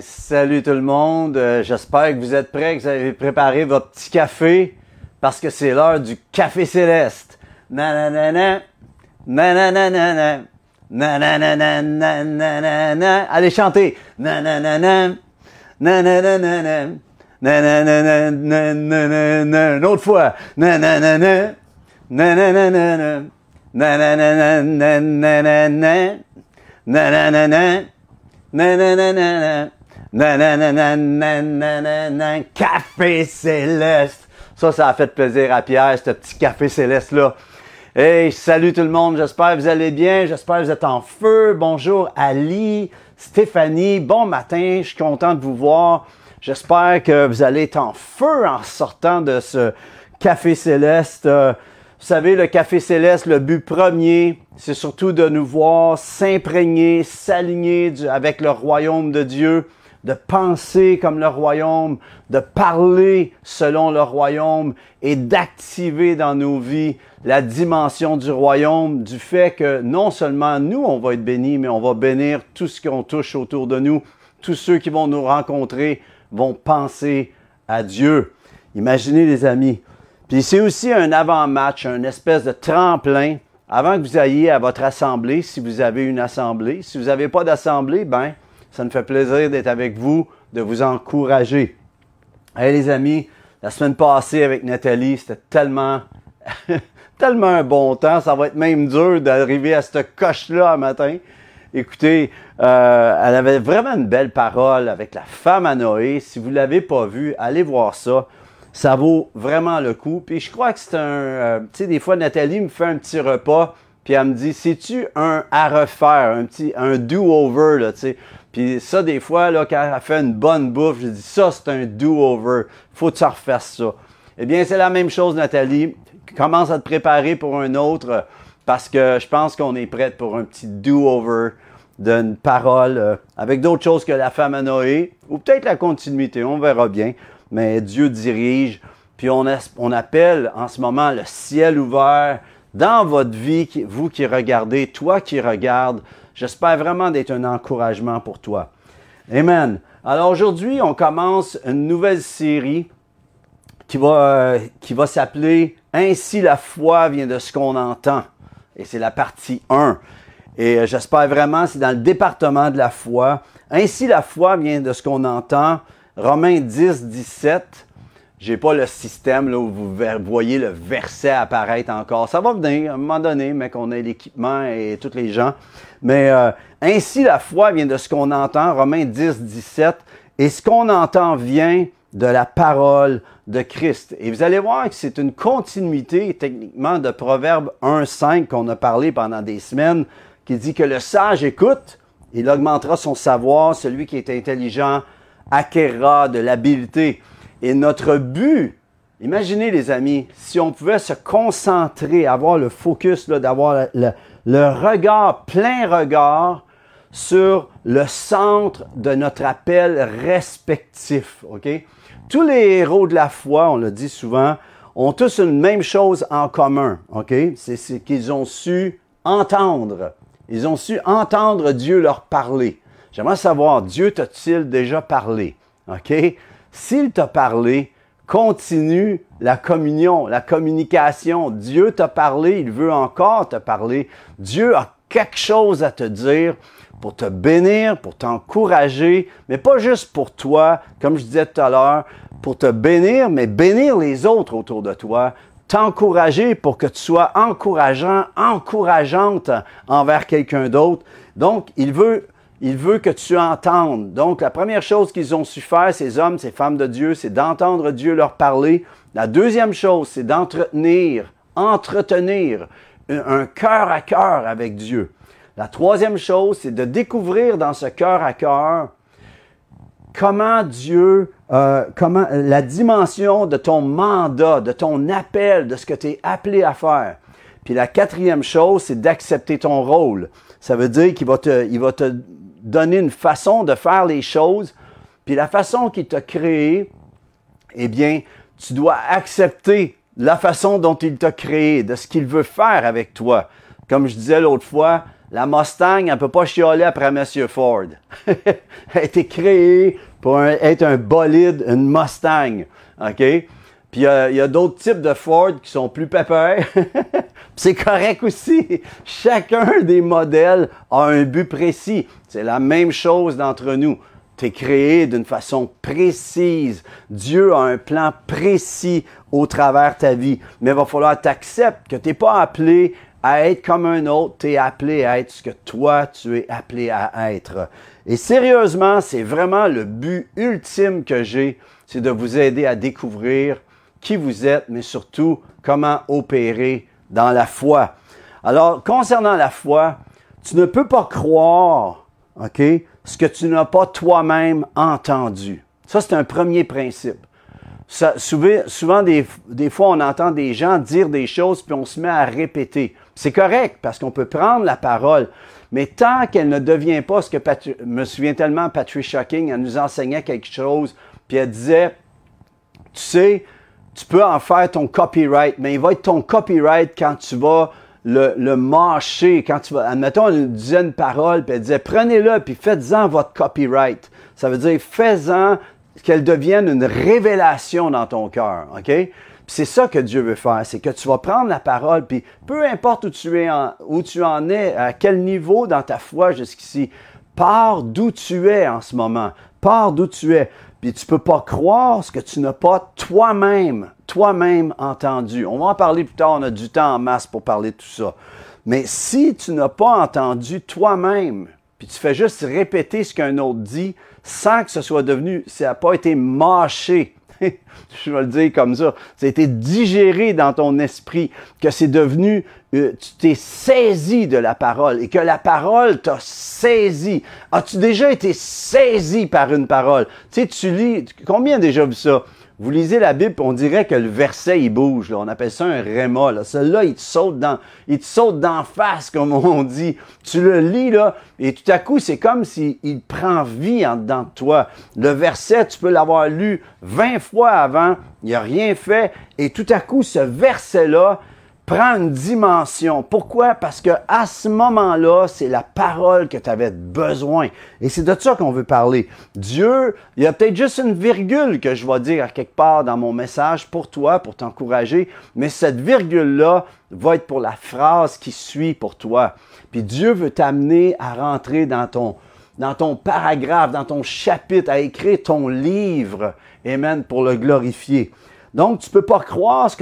salut tout le monde. Euh, J'espère que vous êtes prêts, que vous avez préparé votre petit café, parce que c'est l'heure du café céleste. Nananana, nananana. Allez chanter. Une autre fois. Nananana, nananana, café céleste. Ça, ça a fait plaisir à Pierre, ce petit café céleste-là. Hey, salut tout le monde, j'espère que vous allez bien, j'espère que vous êtes en feu. Bonjour Ali, Stéphanie, bon matin, je suis content de vous voir. J'espère que vous allez être en feu en sortant de ce café céleste. Euh, vous savez, le café céleste, le but premier, c'est surtout de nous voir s'imprégner, s'aligner avec le royaume de Dieu, de penser comme le royaume, de parler selon le royaume et d'activer dans nos vies la dimension du royaume, du fait que non seulement nous, on va être bénis, mais on va bénir tout ce qu'on touche autour de nous. Tous ceux qui vont nous rencontrer vont penser à Dieu. Imaginez les amis, puis c'est aussi un avant-match, un espèce de tremplin avant que vous ayez à votre assemblée, si vous avez une assemblée. Si vous n'avez pas d'assemblée, ben, ça me fait plaisir d'être avec vous, de vous encourager. Hey les amis, la semaine passée avec Nathalie, c'était tellement, tellement un bon temps. Ça va être même dur d'arriver à cette coche-là un matin. Écoutez, euh, elle avait vraiment une belle parole avec la femme à Noé. Si vous ne l'avez pas vue, allez voir ça ça vaut vraiment le coup. Puis je crois que c'est un... Euh, tu sais, des fois, Nathalie me fait un petit repas, puis elle me dit, c'est-tu un à refaire, un petit, un do-over, là, tu sais. Puis ça, des fois, là, quand elle fait une bonne bouffe, je dis, ça, c'est un do-over. Faut que tu refasses ça. Eh bien, c'est la même chose, Nathalie. Commence à te préparer pour un autre, parce que je pense qu'on est prête pour un petit do-over d'une parole euh, avec d'autres choses que la femme à Noé, ou peut-être la continuité, on verra bien mais Dieu dirige. Puis on, on appelle en ce moment le ciel ouvert dans votre vie, vous qui regardez, toi qui regardes. J'espère vraiment d'être un encouragement pour toi. Amen. Alors aujourd'hui, on commence une nouvelle série qui va, euh, s'appeler Ainsi la foi vient de ce qu'on entend. Et c'est la partie 1. Et euh, j'espère vraiment, c'est dans le département de la foi. Ainsi la foi vient de ce qu'on entend. Romains 10, 17. J'ai pas le système là, où vous voyez le verset apparaître encore. Ça va venir à un moment donné, mais qu'on ait l'équipement et tous les gens. Mais euh, ainsi la foi vient de ce qu'on entend, Romains 10, 17. Et ce qu'on entend vient de la parole de Christ. Et vous allez voir que c'est une continuité techniquement de Proverbe 1, 5 qu'on a parlé pendant des semaines, qui dit que le sage écoute, il augmentera son savoir, celui qui est intelligent acquérera de l'habileté. Et notre but, imaginez les amis, si on pouvait se concentrer, avoir le focus, d'avoir le, regard, plein regard sur le centre de notre appel respectif. Tous les héros de la foi, on le dit souvent, ont tous une même chose en commun. OK? C'est qu'ils ont su entendre. Ils ont su entendre Dieu leur parler. J'aimerais savoir, Dieu t'a-t-il déjà parlé? S'il t'a parlé, continue la communion, la communication. Dieu t'a parlé, il veut encore te parler. Dieu a quelque chose à te dire pour te bénir, pour t'encourager, mais pas juste pour toi, comme je disais tout à l'heure, pour te bénir, mais bénir les autres autour de toi, t'encourager pour que tu sois encourageant, encourageante envers quelqu'un d'autre. Donc, il veut il veut que tu entendes. Donc, la première chose qu'ils ont su faire, ces hommes, ces femmes de Dieu, c'est d'entendre Dieu leur parler. La deuxième chose, c'est d'entretenir, entretenir un cœur à cœur avec Dieu. La troisième chose, c'est de découvrir dans ce cœur à cœur comment Dieu, euh, comment la dimension de ton mandat, de ton appel, de ce que tu es appelé à faire. Puis la quatrième chose, c'est d'accepter ton rôle. Ça veut dire qu'il va te, il va te donner une façon de faire les choses, puis la façon qu'il t'a créé, eh bien, tu dois accepter la façon dont il t'a créé, de ce qu'il veut faire avec toi. Comme je disais l'autre fois, La Mustang, elle ne peut pas chialer après M. Ford. elle a été créée pour être un bolide, une Mustang. OK? Puis il y a, d'autres types de Ford qui sont plus pépères. c'est correct aussi. Chacun des modèles a un but précis. C'est la même chose d'entre nous. Tu es créé d'une façon précise. Dieu a un plan précis au travers de ta vie. Mais il va falloir t'accepter que tu n'es pas appelé à être comme un autre, tu es appelé à être ce que toi, tu es appelé à être. Et sérieusement, c'est vraiment le but ultime que j'ai, c'est de vous aider à découvrir qui vous êtes, mais surtout comment opérer dans la foi. Alors, concernant la foi, tu ne peux pas croire, OK, ce que tu n'as pas toi-même entendu. Ça, c'est un premier principe souvent, souvent des, des, fois, on entend des gens dire des choses, puis on se met à répéter. C'est correct, parce qu'on peut prendre la parole, mais tant qu'elle ne devient pas ce que, je me souviens tellement, Patricia King, elle nous enseignait quelque chose, puis elle disait, tu sais, tu peux en faire ton copyright, mais il va être ton copyright quand tu vas le, mâcher, quand tu vas, admettons, une dizaine de paroles, puis elle disait, prenez-le, puis faites-en votre copyright. Ça veut dire, faites-en qu'elle devienne une révélation dans ton cœur, OK? C'est ça que Dieu veut faire, c'est que tu vas prendre la parole, puis peu importe où tu, es en, où tu en es, à quel niveau dans ta foi jusqu'ici, pars d'où tu es en ce moment, pars d'où tu es. Puis tu peux pas croire ce que tu n'as pas toi-même, toi-même entendu. On va en parler plus tard, on a du temps en masse pour parler de tout ça. Mais si tu n'as pas entendu toi-même, puis tu fais juste répéter ce qu'un autre dit, sans que ce soit devenu, ça n'a pas été mâché. Je vais le dire comme ça. Ça a été digéré dans ton esprit, que c'est devenu, tu t'es saisi de la parole et que la parole t'a saisi. As-tu déjà été saisi par une parole? Tu sais, tu lis, combien déjà vu ça? Vous lisez la Bible, on dirait que le verset, il bouge. On appelle ça un réma. Là. Celui-là, il te saute dans, il d'en face, comme on dit. Tu le lis, là, et tout à coup, c'est comme s'il prend vie en dedans de toi. Le verset, tu peux l'avoir lu 20 fois avant, il n'a rien fait, et tout à coup, ce verset-là, prend une dimension. Pourquoi? Parce que à ce moment-là, c'est la parole que tu avais besoin. Et c'est de ça qu'on veut parler. Dieu, il y a peut-être juste une virgule que je vais dire quelque part dans mon message pour toi, pour t'encourager, mais cette virgule-là va être pour la phrase qui suit pour toi. Puis Dieu veut t'amener à rentrer dans ton, dans ton paragraphe, dans ton chapitre, à écrire ton livre. Amen, pour le glorifier. Donc, tu ne peux pas croire ce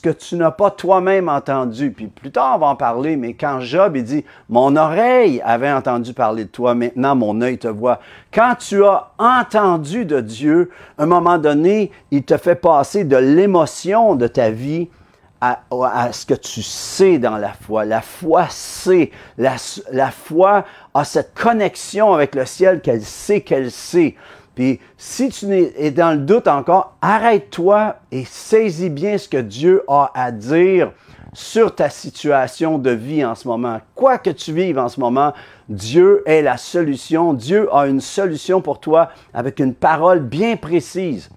que, tu n'as pas toi-même entendu. Puis plus tard, on va en parler, mais quand Job, il dit, mon oreille avait entendu parler de toi, maintenant mon œil te voit. Quand tu as entendu de Dieu, à un moment donné, il te fait passer de l'émotion de ta vie à, ce que tu sais dans la foi. La foi sait. La, la foi a cette connexion avec le ciel qu'elle sait qu'elle sait. Puis si tu es dans le doute encore, arrête-toi et saisis bien ce que Dieu a à dire sur ta situation de vie en ce moment. Quoi que tu vives en ce moment, Dieu est la solution. Dieu a une solution pour toi avec une parole bien précise.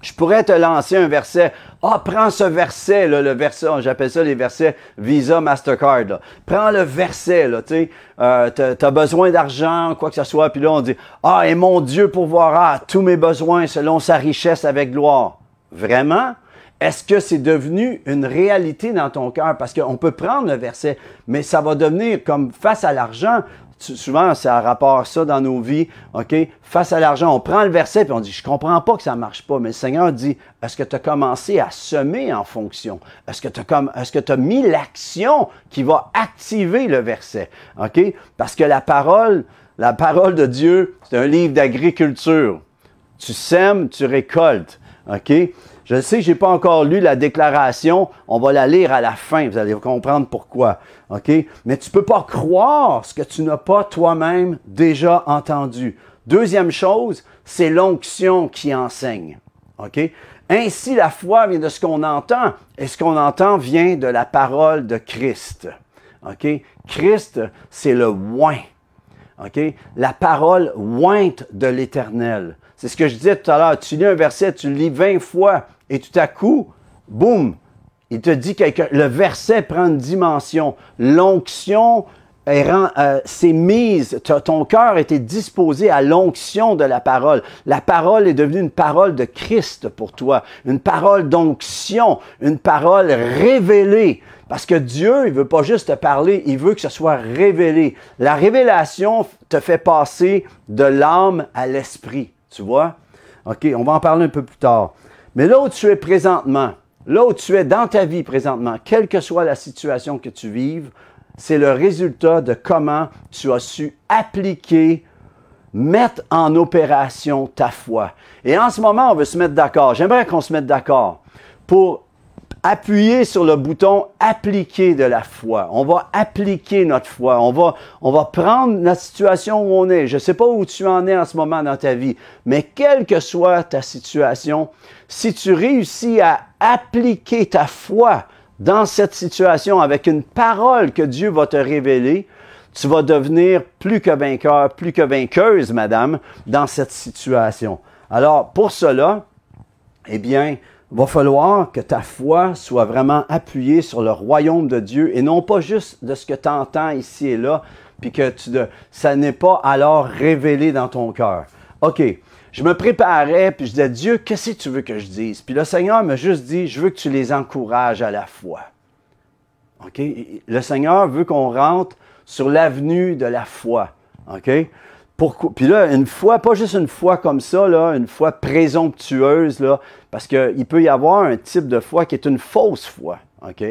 Je pourrais te lancer un verset. Ah, prends ce verset, là, le verset, j'appelle ça les versets Visa Mastercard. Prends le verset, là, tu sais, euh, tu as besoin d'argent, quoi que ce soit, puis là on dit, ah, et mon Dieu pourvoira tous mes besoins selon sa richesse avec gloire. Vraiment? Est-ce que c'est devenu une réalité dans ton cœur? Parce qu'on peut prendre le verset, mais ça va devenir comme face à l'argent souvent, ça rapport ça dans nos vies, OK? Face à l'argent, on prend le verset et on dit, je comprends pas que ça marche pas. Mais le Seigneur dit, est-ce que tu as commencé à semer en fonction? Est-ce que tu as, as mis l'action qui va activer le verset? OK? Parce que la parole, la parole de Dieu, c'est un livre d'agriculture. Tu sèmes, tu récoltes. OK? Je sais, j'ai pas encore lu la déclaration. On va la lire à la fin. Vous allez comprendre pourquoi. OK? Mais tu peux pas croire ce que tu n'as pas toi-même déjà entendu. Deuxième chose, c'est l'onction qui enseigne. OK? Ainsi, la foi vient de ce qu'on entend, et ce qu'on entend vient de la parole de Christ. OK? Christ, c'est le oint. OK? La parole ointe de l'Éternel. C'est ce que je disais tout à l'heure. Tu lis un verset, tu le lis 20 fois, et tout à coup, boum, il te dit que le verset prend une dimension. L'onction euh, s'est mise, ton cœur était disposé à l'onction de la parole. La parole est devenue une parole de Christ pour toi, une parole d'onction, une parole révélée. Parce que Dieu, il veut pas juste te parler, il veut que ce soit révélé. La révélation te fait passer de l'âme à l'esprit. Tu vois? OK, on va en parler un peu plus tard. Mais là où tu es présentement, là où tu es dans ta vie présentement, quelle que soit la situation que tu vives, c'est le résultat de comment tu as su appliquer, mettre en opération ta foi. Et en ce moment, on veut se mettre d'accord. J'aimerais qu'on se mette d'accord pour appuyer sur le bouton appliquer de la foi. On va appliquer notre foi. On va, on va prendre la situation où on est. Je ne sais pas où tu en es en ce moment dans ta vie, mais quelle que soit ta situation, si tu réussis à appliquer ta foi dans cette situation avec une parole que Dieu va te révéler, tu vas devenir plus que vainqueur, plus que vainqueuse, madame, dans cette situation. Alors, pour cela, eh bien, va falloir que ta foi soit vraiment appuyée sur le royaume de Dieu et non pas juste de ce que tu entends ici et là, puis que ça n'est pas alors révélé dans ton cœur. OK, je me préparais, puis je disais, Dieu, qu'est-ce que tu veux que je dise? Puis le Seigneur m'a juste dit, je veux que tu les encourages à la foi. OK? Le Seigneur veut qu'on rentre sur l'avenue de la foi. OK? Pourquoi? Puis là, une foi, pas juste une foi comme ça, là, une foi présomptueuse, parce qu'il peut y avoir un type de foi qui est une fausse foi. OK?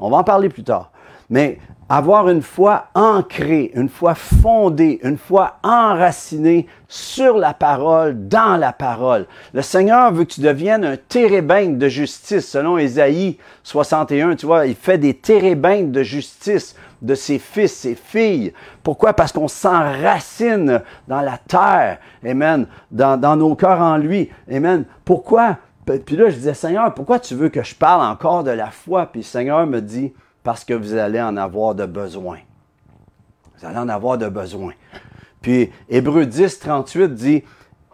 On va en parler plus tard. Mais avoir une foi ancrée, une foi fondée, une foi enracinée sur la parole, dans la parole. Le Seigneur veut que tu deviennes un térébinthe de justice. Selon Ésaïe 61, tu vois, il fait des térébinthes de justice de ses fils, ses filles. Pourquoi? Parce qu'on s'enracine dans la terre. Amen. Dans, dans nos cœurs en lui. Amen. Pourquoi? Puis là, je disais, Seigneur, pourquoi tu veux que je parle encore de la foi? Puis le Seigneur me dit, parce que vous allez en avoir de besoin. Vous allez en avoir de besoin. Puis Hébreu 10, 38 dit,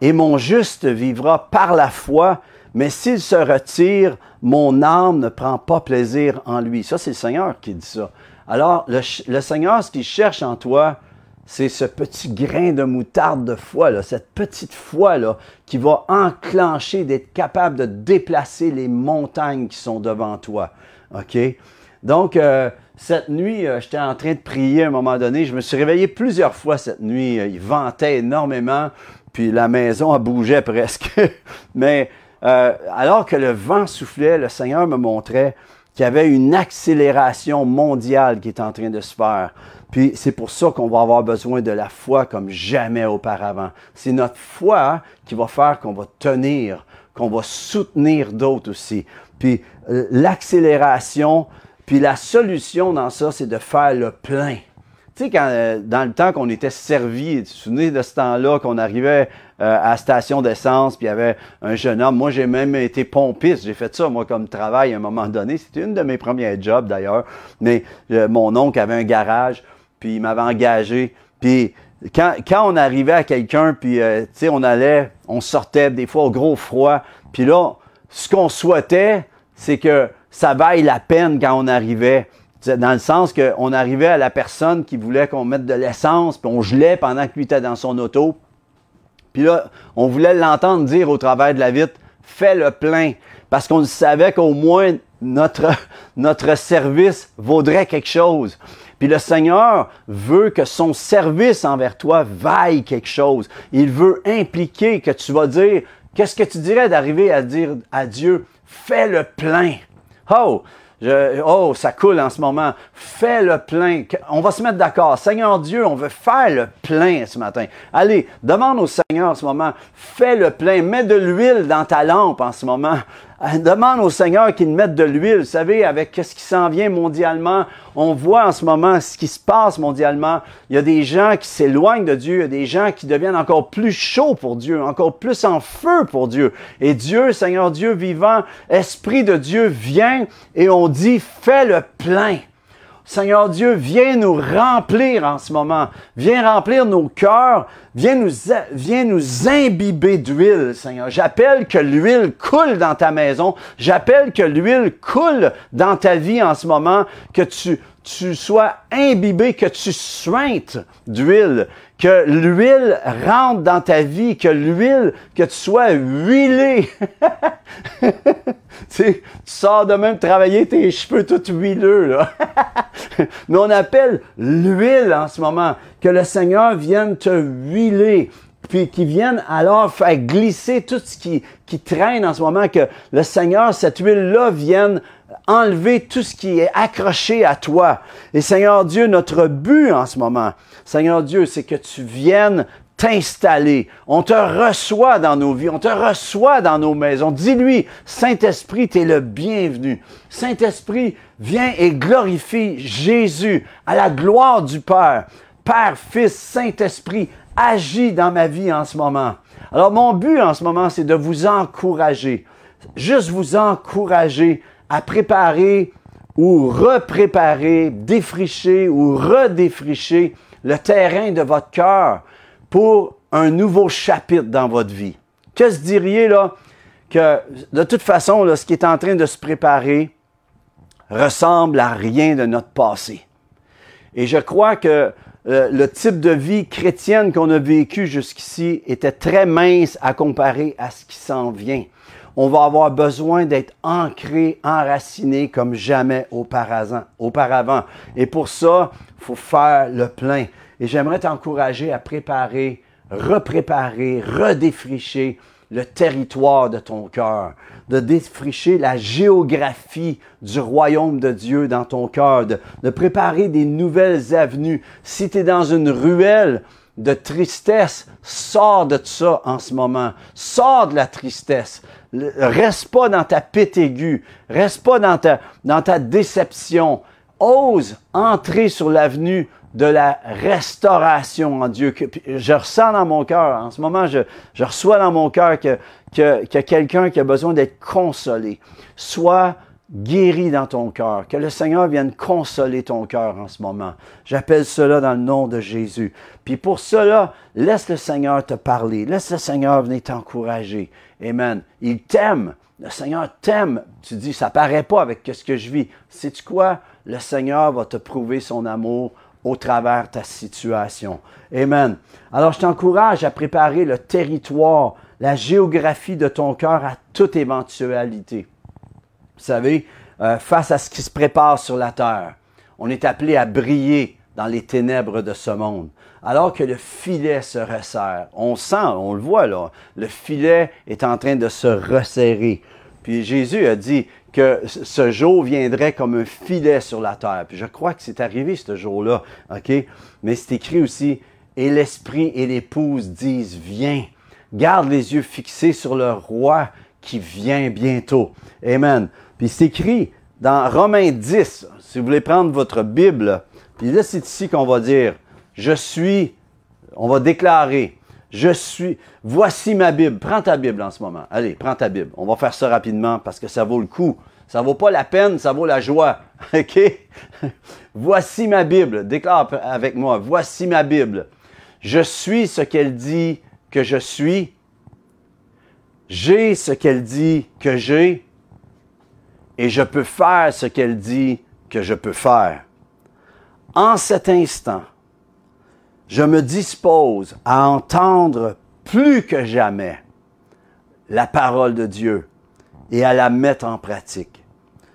Et mon juste vivra par la foi, mais s'il se retire, mon âme ne prend pas plaisir en lui. Ça, c'est le Seigneur qui dit ça. Alors, le, Seigneur, ce qu'il cherche en toi, c'est ce petit grain de moutarde de foi, cette petite foi là, qui va enclencher d'être capable de déplacer les montagnes qui sont devant toi. OK? Donc, euh, cette nuit, euh, j'étais en train de prier à un moment donné. Je me suis réveillé plusieurs fois cette nuit. Euh, il ventait énormément, puis la maison bougeait presque. Mais alors que le vent soufflait, le Seigneur me montrait qu'il y avait une accélération mondiale qui est en train de se faire. Puis c'est pour ça qu'on va avoir besoin de la foi comme jamais auparavant. C'est notre foi qui va faire qu'on va tenir, qu'on va soutenir d'autres aussi. Puis l'accélération, puis la solution dans ça, c'est de faire le plein. Tu sais, quand, euh, dans le temps qu'on était servi, tu te souviens de ce temps-là, qu'on arrivait euh, à la station d'essence, puis il y avait un jeune homme. Moi, j'ai même été pompiste. J'ai fait ça, moi, comme travail à un moment donné. C'était une de mes premiers jobs, d'ailleurs. Mais euh, mon oncle avait un garage, puis il m'avait engagé. Puis quand, quand on arrivait à quelqu'un, puis, tu sais, on allait, on sortait des fois au gros froid. Puis là, ce qu'on souhaitait, c'est que ça vaille la peine quand on arrivait. Dans le sens qu'on arrivait à la personne qui voulait qu'on mette de l'essence, puis on gelait pendant que était dans son auto. Puis là, on voulait l'entendre dire au travers de la vitre, fais le plein. Parce qu'on savait qu'au moins notre, notre service vaudrait quelque chose. Puis le Seigneur veut que son service envers toi vaille quelque chose. Il veut impliquer que tu vas dire, qu'est-ce que tu dirais d'arriver à dire à Dieu, fais le plein. Oh, oh, ça coule en ce moment. Fais le plein. On va se mettre d'accord. Seigneur Dieu, on veut faire le plein ce matin. Allez, demande au Seigneur en ce moment. Fais le plein. Mets de l'huile dans ta lampe en ce moment. Euh, demande au Seigneur qu'il mette de l'huile. Vous savez, avec ce qui s'en vient mondialement, on voit en ce moment ce qui se passe mondialement. Il y a des gens qui s'éloignent de Dieu, il y a des gens qui deviennent encore plus chauds pour Dieu, encore plus en feu pour Dieu. Et Dieu, Seigneur Dieu vivant, Esprit de Dieu, vient et on dit, fais le plein. Seigneur Dieu, viens nous remplir en ce moment. Viens remplir nos cœurs. Viens nous, viens imbiber d'huile, Seigneur. J'appelle que l'huile coule dans ta maison. J'appelle que l'huile coule dans ta vie en ce moment. Que tu, tu sois imbibé, que tu suintes d'huile, que l'huile rentre dans ta vie, que l'huile, que tu sois huilé. tu, sais, tu sors de même travailler tes cheveux tout huileux, là. Mais on appelle l'huile en ce moment, que le Seigneur vienne te huiler, puis qui vienne alors faire glisser tout ce qui, qui traîne en ce moment, que le Seigneur, cette huile-là, vienne enlever tout ce qui est accroché à toi. Et Seigneur Dieu, notre but en ce moment, Seigneur Dieu, c'est que tu viennes t'installer. On te reçoit dans nos vies, on te reçoit dans nos maisons. Dis-lui, Saint-Esprit, tu es le bienvenu. Saint-Esprit, viens et glorifie Jésus à la gloire du Père. Père, Fils, Saint-Esprit, agis dans ma vie en ce moment. Alors mon but en ce moment, c'est de vous encourager. Juste vous encourager à préparer ou repréparer, défricher ou redéfricher le terrain de votre cœur pour un nouveau chapitre dans votre vie. Que se diriez là que de toute façon, ce qui est en train de se préparer ressemble à rien de notre passé. Et je crois que euh, le type de vie chrétienne qu'on a vécu jusqu'ici était très mince à comparer à ce qui s'en vient on va avoir besoin d'être ancré, enraciné comme jamais auparavant. Et pour ça, il faut faire le plein. Et j'aimerais t'encourager à préparer, repréparer, redéfricher le territoire de ton cœur, de défricher la géographie du royaume de Dieu dans ton cœur, de, préparer des nouvelles avenues. Si tu dans une ruelle, de tristesse, sors de ça en ce moment. Sors de la tristesse. Reste pas dans ta pite aiguë. Reste pas dans ta, déception. Ose entrer sur l'avenue de la restauration en Dieu. Je ressens dans mon cœur, en ce moment, je, reçois dans mon cœur que, que, que quelqu'un qui a besoin d'être consolé. Soit guéri dans ton cœur, que le Seigneur vienne consoler ton cœur en ce moment. J'appelle cela dans le nom de Jésus. Puis pour cela, laisse le Seigneur te parler, laisse le Seigneur venir t'encourager. Amen. Il t'aime. Le Seigneur t'aime. Tu dis, ça paraît pas avec ce que je vis. Sais-tu quoi? Le Seigneur va te prouver son amour au travers de ta situation. Amen. Alors, je t'encourage à préparer le territoire, la géographie de ton cœur à toute éventualité. Vous savez, euh, face à ce qui se prépare sur la terre, on est appelé à briller dans les ténèbres de ce monde. Alors que le filet se resserre, on sent, on le voit là, le filet est en train de se resserrer. Puis Jésus a dit que ce jour viendrait comme un filet sur la terre. Puis je crois que c'est arrivé ce jour-là, OK? Mais c'est écrit aussi, et l'esprit et l'épouse disent, viens. Garde les yeux fixés sur le roi qui vient bientôt. Amen. Puis c'est écrit dans Romains 10, si vous voulez prendre votre Bible, puis là c'est ici qu'on va dire, je suis, on va déclarer, je suis, voici ma Bible. Prends ta Bible en ce moment. Allez, prends ta Bible. On va faire ça rapidement parce que ça vaut le coup. Ça vaut pas la peine, ça vaut la joie. OK? voici ma Bible. Déclare avec moi. Voici ma Bible. Je suis ce qu'elle dit que je suis. J'ai ce qu'elle dit que j'ai et je peux faire ce qu'elle dit que je peux faire. En cet instant, je me dispose à entendre plus que jamais la parole de Dieu et à la mettre en pratique.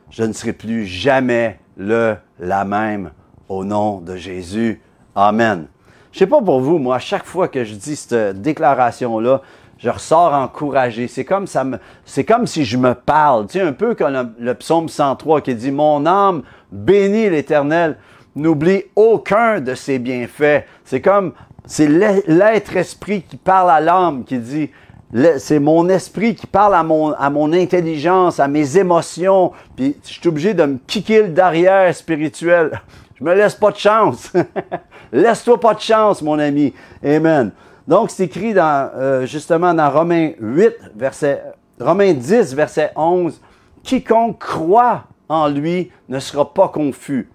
Je ne serai plus jamais le, la même au nom de Jésus. Amen. Je sais pas pour vous, moi, à chaque fois que je dis cette déclaration-là, je ressors encouragé. C'est comme ça me, c'est comme si je me parle. Tu sais, un peu comme le, psaume 103 qui dit, mon âme bénit l'éternel, n'oublie aucun de ses bienfaits. C'est comme, c'est l'être esprit qui parle à l'âme qui dit, c'est mon esprit qui parle à mon, à mon intelligence, à mes émotions, puis je suis obligé de me kicker le derrière spirituel. Je me laisse pas de chance. Laisse-toi pas de chance, mon ami. Amen. Donc, c'est écrit euh, justement dans Romains 8, verset, Romains 10, verset 11, Quiconque croit en lui ne sera pas confus.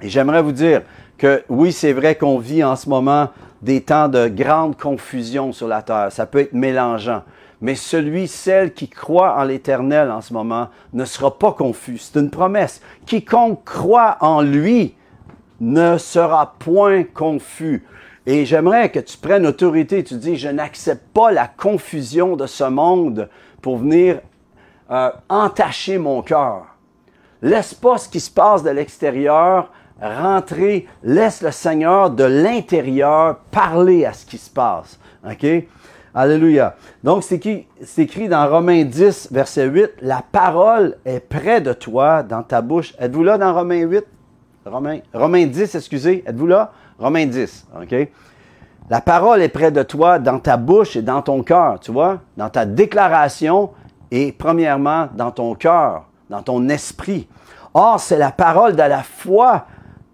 Et j'aimerais vous dire que oui, c'est vrai qu'on vit en ce moment des temps de grande confusion sur la terre. Ça peut être mélangeant. Mais celui, celle qui croit en l'Éternel en ce moment ne sera pas confus. C'est une promesse. Quiconque croit en lui ne sera point confus. Et j'aimerais que tu prennes autorité. Tu dis, je n'accepte pas la confusion de ce monde pour venir euh, entacher mon cœur. Laisse pas ce qui se passe de l'extérieur rentrer. Laisse le Seigneur de l'intérieur parler à ce qui se passe. OK? Alléluia. Donc, c'est écrit dans Romains 10, verset 8, La parole est près de toi, dans ta bouche. Êtes-vous là dans Romains 8? Romains, Romains 10, excusez. Êtes-vous là? Romains 10, OK? La parole est près de toi, dans ta bouche et dans ton cœur, tu vois? Dans ta déclaration et premièrement dans ton cœur, dans ton esprit. Or, c'est la parole de la foi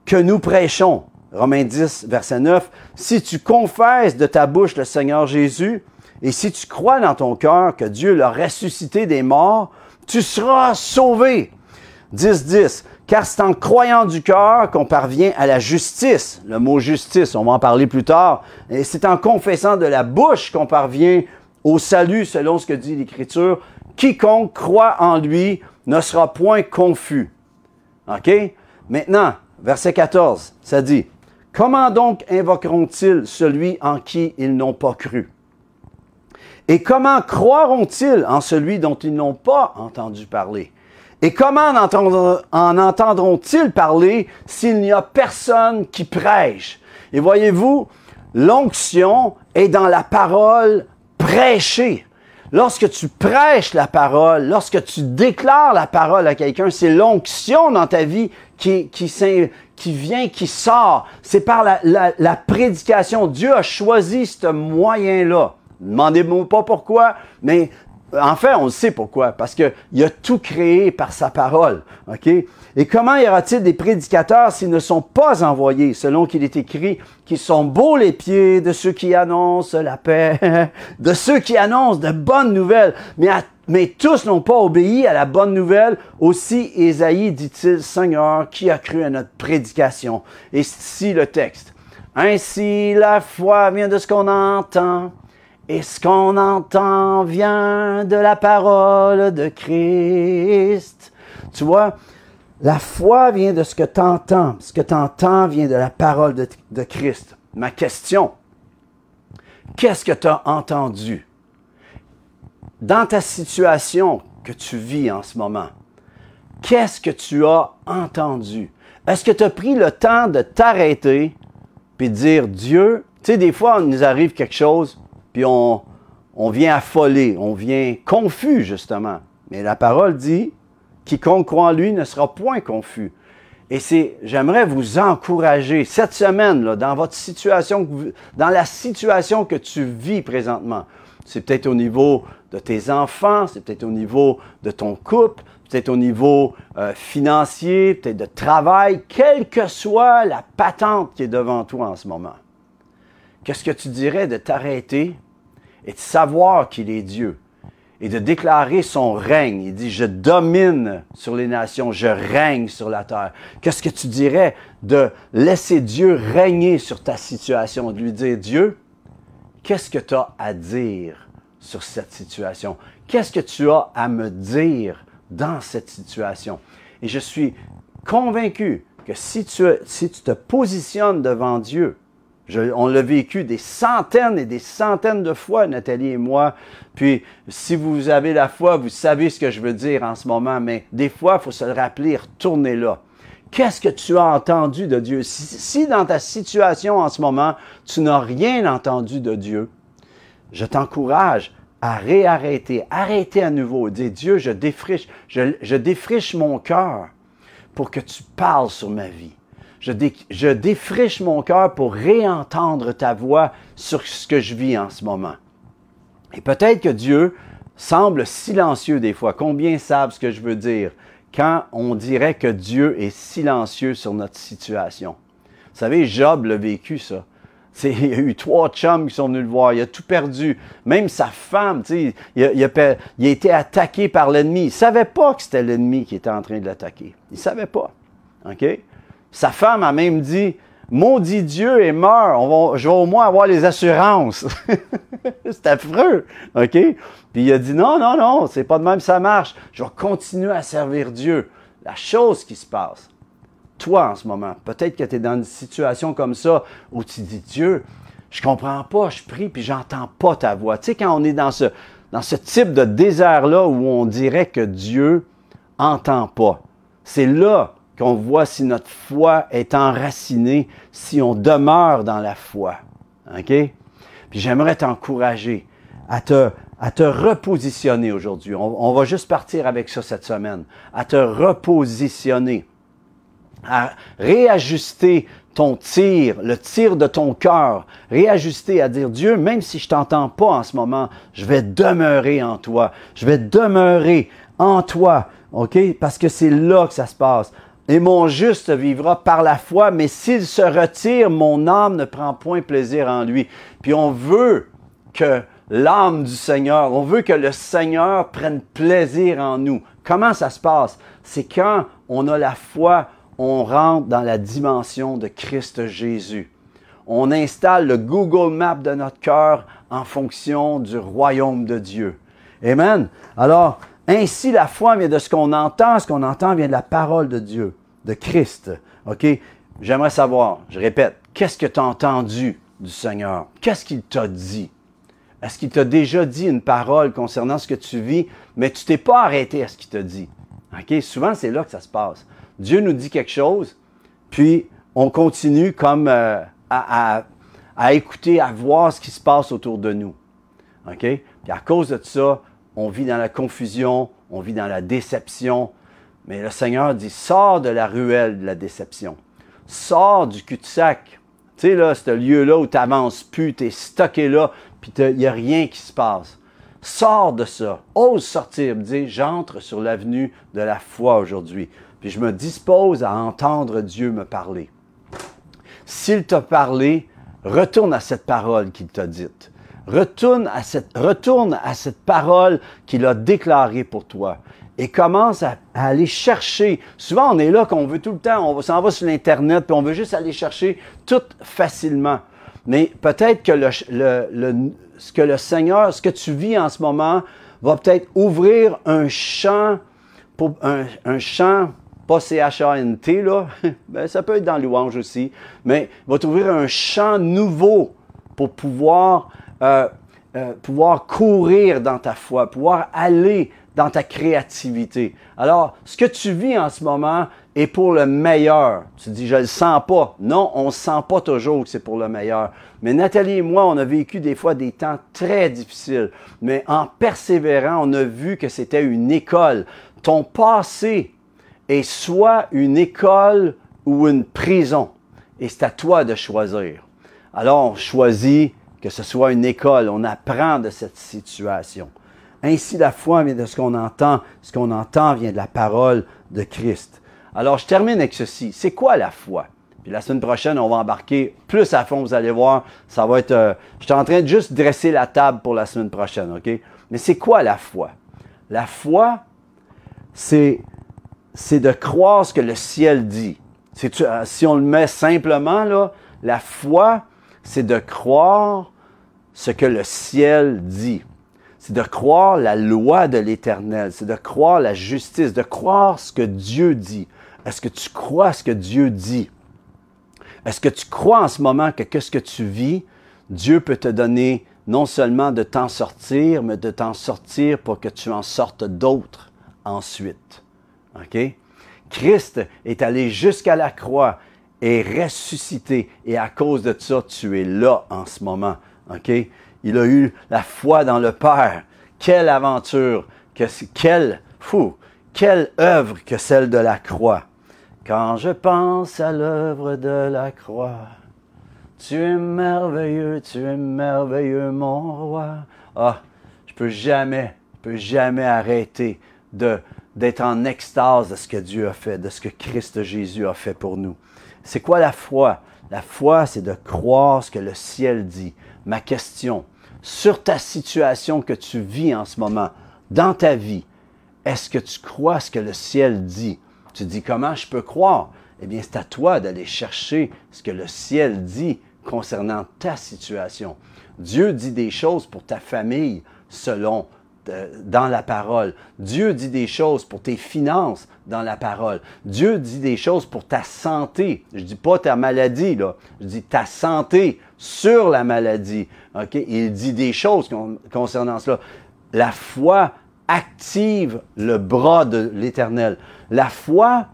que nous prêchons. Romains 10, verset 9. Si tu confesses de ta bouche le Seigneur Jésus, et si tu crois dans ton cœur que Dieu l'a ressuscité des morts, tu seras sauvé. 10, 10. Car c'est en croyant du cœur qu'on parvient à la justice. Le mot justice, on va en parler plus tard. Et c'est en confessant de la bouche qu'on parvient au salut selon ce que dit l'Écriture. Quiconque croit en lui ne sera point confus. OK? Maintenant, verset 14, ça dit, Comment donc invoqueront-ils celui en qui ils n'ont pas cru? Et comment croiront-ils en celui dont ils n'ont pas entendu parler? Et comment en entendront-ils parler s'il n'y a personne qui prêche? Et voyez-vous, l'onction est dans la parole prêchée. Lorsque tu prêches la parole, lorsque tu déclares la parole à quelqu'un, c'est l'onction dans ta vie qui, vient, qui sort. C'est par la, prédication. Dieu a choisi ce moyen-là. Demandez-moi pas pourquoi, mais en fait, on le sait pourquoi. Parce qu'il a tout créé par sa parole. OK? Et comment y aura-t-il des prédicateurs s'ils ne sont pas envoyés, selon qu'il est écrit, qui sont beaux les pieds de ceux qui annoncent la paix, de ceux qui annoncent de bonnes nouvelles, mais, tous n'ont pas obéi à la bonne nouvelle. Aussi, Ésaïe dit-il, Seigneur, qui a cru à notre prédication? Et ici le texte. Ainsi, la foi vient de ce qu'on entend et ce qu'on entend vient de la parole de Christ. Tu vois, la foi vient de ce que tu entends. Ce que tu entends vient de la parole de, Christ. Ma question, qu'est-ce que tu as entendu dans ta situation que tu vis en ce moment? Qu'est-ce que tu as entendu? Est-ce que tu as pris le temps de t'arrêter puis de dire Dieu, tu sais, des fois, il nous arrive quelque chose, puis on, vient affolé, on vient confus, justement. Mais la parole dit, quiconque croit en lui ne sera point confus. Et c'est, j'aimerais vous encourager cette semaine, dans votre situation, dans la situation que tu vis présentement. C'est peut-être au niveau de tes enfants, c'est peut-être au niveau de ton couple, peut-être au niveau euh, financier, peut-être de travail, quelle que soit la patente qui est devant toi en ce moment. Qu'est-ce que tu dirais de t'arrêter et de savoir qu'il est Dieu et de déclarer son règne? Il dit, je domine sur les nations, je règne sur la terre. Qu'est-ce que tu dirais de laisser Dieu régner sur ta situation, de lui dire, Dieu, qu'est-ce que tu as à dire sur cette situation? Qu'est-ce que tu as à me dire dans cette situation? Et je suis convaincu que si tu, si tu te positionnes devant Dieu, on l'a vécu des centaines et des centaines de fois, Nathalie et moi. Puis, si vous avez la foi, vous savez ce que je veux dire en ce moment, mais des fois, il faut se le rappeler, retourner là. Qu'est-ce que tu as entendu de Dieu? Si, dans ta situation en ce moment, tu n'as rien entendu de Dieu, je t'encourage à réarrêter, arrêter à nouveau, dire Dieu, je défriche, je défriche mon cœur pour que tu parles sur ma vie je, défriche mon cœur pour réentendre ta voix sur ce que je vis en ce moment. Et peut-être que Dieu semble silencieux des fois. Combien savent ce que je veux dire quand on dirait que Dieu est silencieux sur notre situation? Vous savez, Job l'a vécu, ça. il y a eu trois chums qui sont venus le voir. Il a tout perdu. Même sa femme, il, a, été attaqué par l'ennemi. Il ne savait pas que c'était l'ennemi qui était en train de l'attaquer. Il ne savait pas. Sa femme a même dit, maudit Dieu et meurt. On je vais au moins avoir les assurances. c'est affreux, OK? Puis il a dit, non, non, non, c'est pas de même ça marche. Je vais continuer à servir Dieu. La chose qui se passe, toi en ce moment, peut-être que tu es dans une situation comme ça où tu dis, Dieu, je comprends pas, je prie, puis j'entends pas ta voix. Tu sais, quand on est dans ce, dans ce type de désert-là où on dirait que Dieu entend pas, c'est là qu'on voit si notre foi est enracinée, si on demeure dans la foi. OK? Puis j'aimerais t'encourager à te, repositionner aujourd'hui. On, on, va juste partir avec ça cette semaine. À te repositionner. À réajuster ton tir, le tir de ton cœur. Réajuster à dire, Dieu, même si je t'entends pas en ce moment, je vais demeurer en toi. Je vais demeurer en toi. OK? Parce que c'est là que ça se passe. Et mon juste vivra par la foi, mais s'il se retire, mon âme ne prend point plaisir en lui. Puis on veut que l'âme du Seigneur, on veut que le Seigneur prenne plaisir en nous. Comment ça se passe? C'est quand on a la foi, on rentre dans la dimension de Christ Jésus. On installe le Google Map de notre cœur en fonction du royaume de Dieu. Amen. Alors, ainsi, la foi vient de ce qu'on entend. Ce qu'on entend vient de la parole de Dieu, de Christ. OK? J'aimerais savoir, je répète, qu'est-ce que tu as entendu du Seigneur? Qu'est-ce qu'il t'a dit? Est-ce qu'il t'a déjà dit une parole concernant ce que tu vis, mais tu t'es pas arrêté à ce qu'il t'a dit? OK? Souvent, c'est là que ça se passe. Dieu nous dit quelque chose, puis on continue comme euh, à, écouter, à voir ce qui se passe autour de nous. OK? Puis à cause de ça, on vit dans la confusion, on vit dans la déception. Mais le Seigneur dit, sors de la ruelle de la déception. Sors du cul-de-sac. Tu sais, là, ce lieu-là où tu n'avances plus, tu es stocké là, puis il n'y a rien qui se passe. Sors de ça. Ose sortir. Dis, j'entre sur l'avenue de la foi aujourd'hui. Puis je me dispose à entendre Dieu me parler. S'il t'a parlé, retourne à cette parole qu'il t'a dite. Retourne à cette, retourne à cette parole qu'il a déclarée pour toi et commence à, aller chercher. Souvent, on est là qu'on veut tout le temps, on s'en va sur l'Internet, puis on veut juste aller chercher tout facilement. Mais peut-être que le, le, ce que le Seigneur, ce que tu vis en ce moment, va peut-être ouvrir un champ, pour, un, un champ, pas C-H-A-N-T, là, ben, ça peut être dans louange aussi, mais va t'ouvrir un champ nouveau pour pouvoir euh, euh, pouvoir courir dans ta foi, pouvoir aller dans ta créativité. Alors, ce que tu vis en ce moment est pour le meilleur. Tu dis, je le sens pas. Non, on sent pas toujours que c'est pour le meilleur. Mais Nathalie et moi, on a vécu des fois des temps très difficiles. Mais en persévérant, on a vu que c'était une école. Ton passé est soit une école ou une prison. Et c'est à toi de choisir. Alors, on choisit que ce soit une école, on apprend de cette situation. Ainsi, la foi vient de ce qu'on entend. Ce qu'on entend vient de la parole de Christ. Alors, je termine avec ceci. C'est quoi la foi? Puis la semaine prochaine, on va embarquer plus à fond, vous allez voir. Ça va être. Euh, je suis en train de juste dresser la table pour la semaine prochaine, OK? Mais c'est quoi la foi? La foi, c'est, de croire ce que le ciel dit. Euh, si on le met simplement, là, la foi, c'est de croire ce que le ciel dit. C'est de croire la loi de l'Éternel. C'est de croire la justice, de croire ce que Dieu dit. Est-ce que tu crois ce que Dieu dit? Est-ce que tu crois en ce moment que qu'est-ce que tu vis, Dieu peut te donner non seulement de t'en sortir, mais de t'en sortir pour que tu en sortes d'autres ensuite. OK? Christ est allé jusqu'à la croix est ressuscité. Et à cause de ça, tu es là en ce moment. OK? Il a eu la foi dans le Père. Quelle aventure! Que, quelle, fou, quelle œuvre que celle de la croix. Quand je pense à l'œuvre de la croix, tu es merveilleux, tu es merveilleux, mon roi. Ah, je peux jamais, je peux jamais arrêter de, d'être en extase de ce que Dieu a fait, de ce que Christ Jésus a fait pour nous. C'est quoi la foi? La foi, c'est de croire ce que le ciel dit. Ma question, sur ta situation que tu vis en ce moment, dans ta vie, est-ce que tu crois ce que le ciel dit? Tu dis comment je peux croire? eh bien, c'est à toi d'aller chercher ce que le ciel dit concernant ta situation. Dieu dit des choses pour ta famille selon dans la parole. Dieu dit des choses pour tes finances dans la parole. Dieu dit des choses pour ta santé. Je dis pas ta maladie là, je dis ta santé sur la maladie. OK, il dit des choses concernant cela. La foi active le bras de l'Éternel. La foi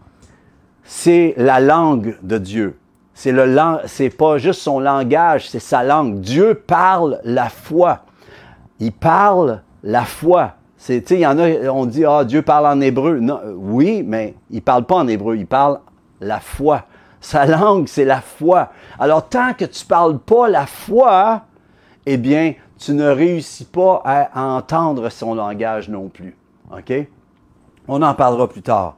c'est la langue de Dieu. C'est le c'est pas juste son langage, c'est sa langue. Dieu parle la foi. Il parle la foi. C'est, il y en a, on dit, ah, Dieu parle en hébreu. Non, oui, mais il parle pas en hébreu, il parle la foi. Sa langue, c'est la foi. Alors, tant que tu parles pas la foi, eh bien, tu ne réussis pas à entendre son langage non plus. OK? On en parlera plus tard.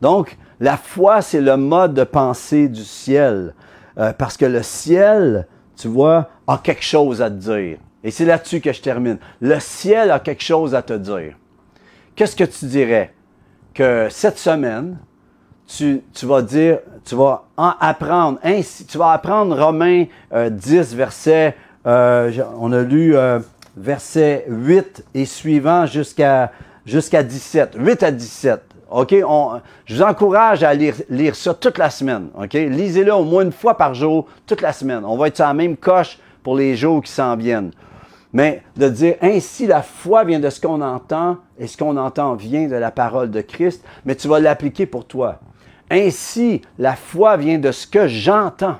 Donc, la foi, c'est le mode de pensée du ciel. Euh, parce que le ciel, tu vois, a quelque chose à te dire. Et c'est là-dessus que je termine. Le ciel a quelque chose à te dire. Qu'est-ce que tu dirais? Que cette semaine, tu, vas dire, tu vas apprendre, ainsi, tu vas apprendre Romains 10, euh, verset, euh, on a lu verset 8 et suivant jusqu'à jusqu'à 17, 8 à 17. OK? je vous encourage à lire, lire ça toute la semaine. OK? Lisez-le au moins une fois par jour, toute la semaine. On va être sur la même coche pour les jours qui s'en viennent. Mais de dire ainsi la foi vient de ce qu'on entend et ce qu'on entend vient de la parole de Christ, mais tu vas l'appliquer pour toi. Ainsi la foi vient de ce que j'entends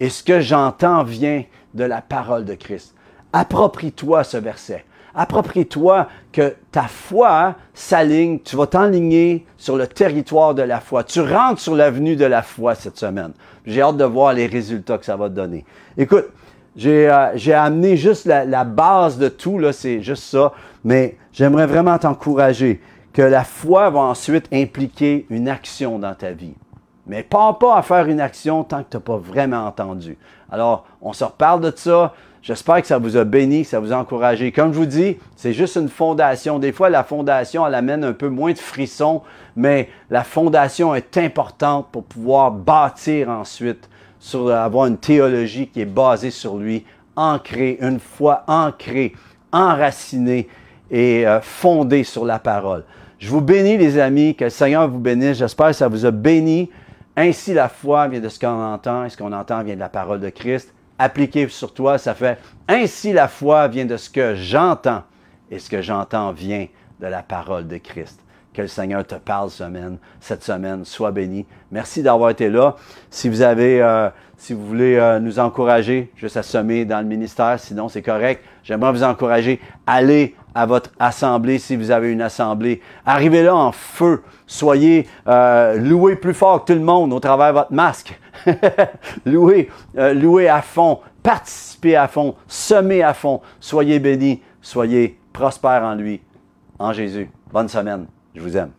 et ce que j'entends vient de la parole de Christ. Approprie-toi ce verset approprie-toi que ta foi s'aligne, tu vas t'enligner sur le territoire de la foi. Tu rentres sur l'avenue de la foi cette semaine. J'ai hâte de voir les résultats que ça va te donner. Écoute, j'ai euh, amené juste la, la, base de tout, là, c'est juste ça, mais j'aimerais vraiment t'encourager que la foi va ensuite impliquer une action dans ta vie. Mais pas pas à faire une action tant que tu n'as pas vraiment entendu. Alors, on se reparle de ça. J'espère que ça vous a béni, que ça vous a encouragé. Comme je vous dis, c'est juste une fondation. Des fois, la fondation, elle amène un peu moins de frissons, mais la fondation est importante pour pouvoir bâtir ensuite, sur avoir une théologie qui est basée sur lui, ancrée, une foi ancrée, enracinée et euh, fondée sur la parole. Je vous bénis, les amis, que le Seigneur vous bénisse. J'espère que ça vous a béni. Ainsi, la foi vient de ce qu'on entend, et ce qu'on entend vient de la parole de Christ appliqué sur toi, ça fait ainsi la foi vient de ce que j'entends et ce que j'entends vient de la parole de Christ. Que le Seigneur te parle semaine, cette semaine. Sois béni. Merci d'avoir été là. Si vous avez, euh, si vous voulez euh, nous encourager juste à semer dans le ministère, sinon c'est correct. J'aimerais vous encourager. Allez à votre assemblée si vous avez une assemblée. Arrivez là en feu. Soyez euh, loués plus fort que tout le monde au travers de votre masque. louez, euh, louez à fond, participez à fond, semez à fond. Soyez bénis, soyez prospères en lui, en Jésus. Bonne semaine. Je vous aime.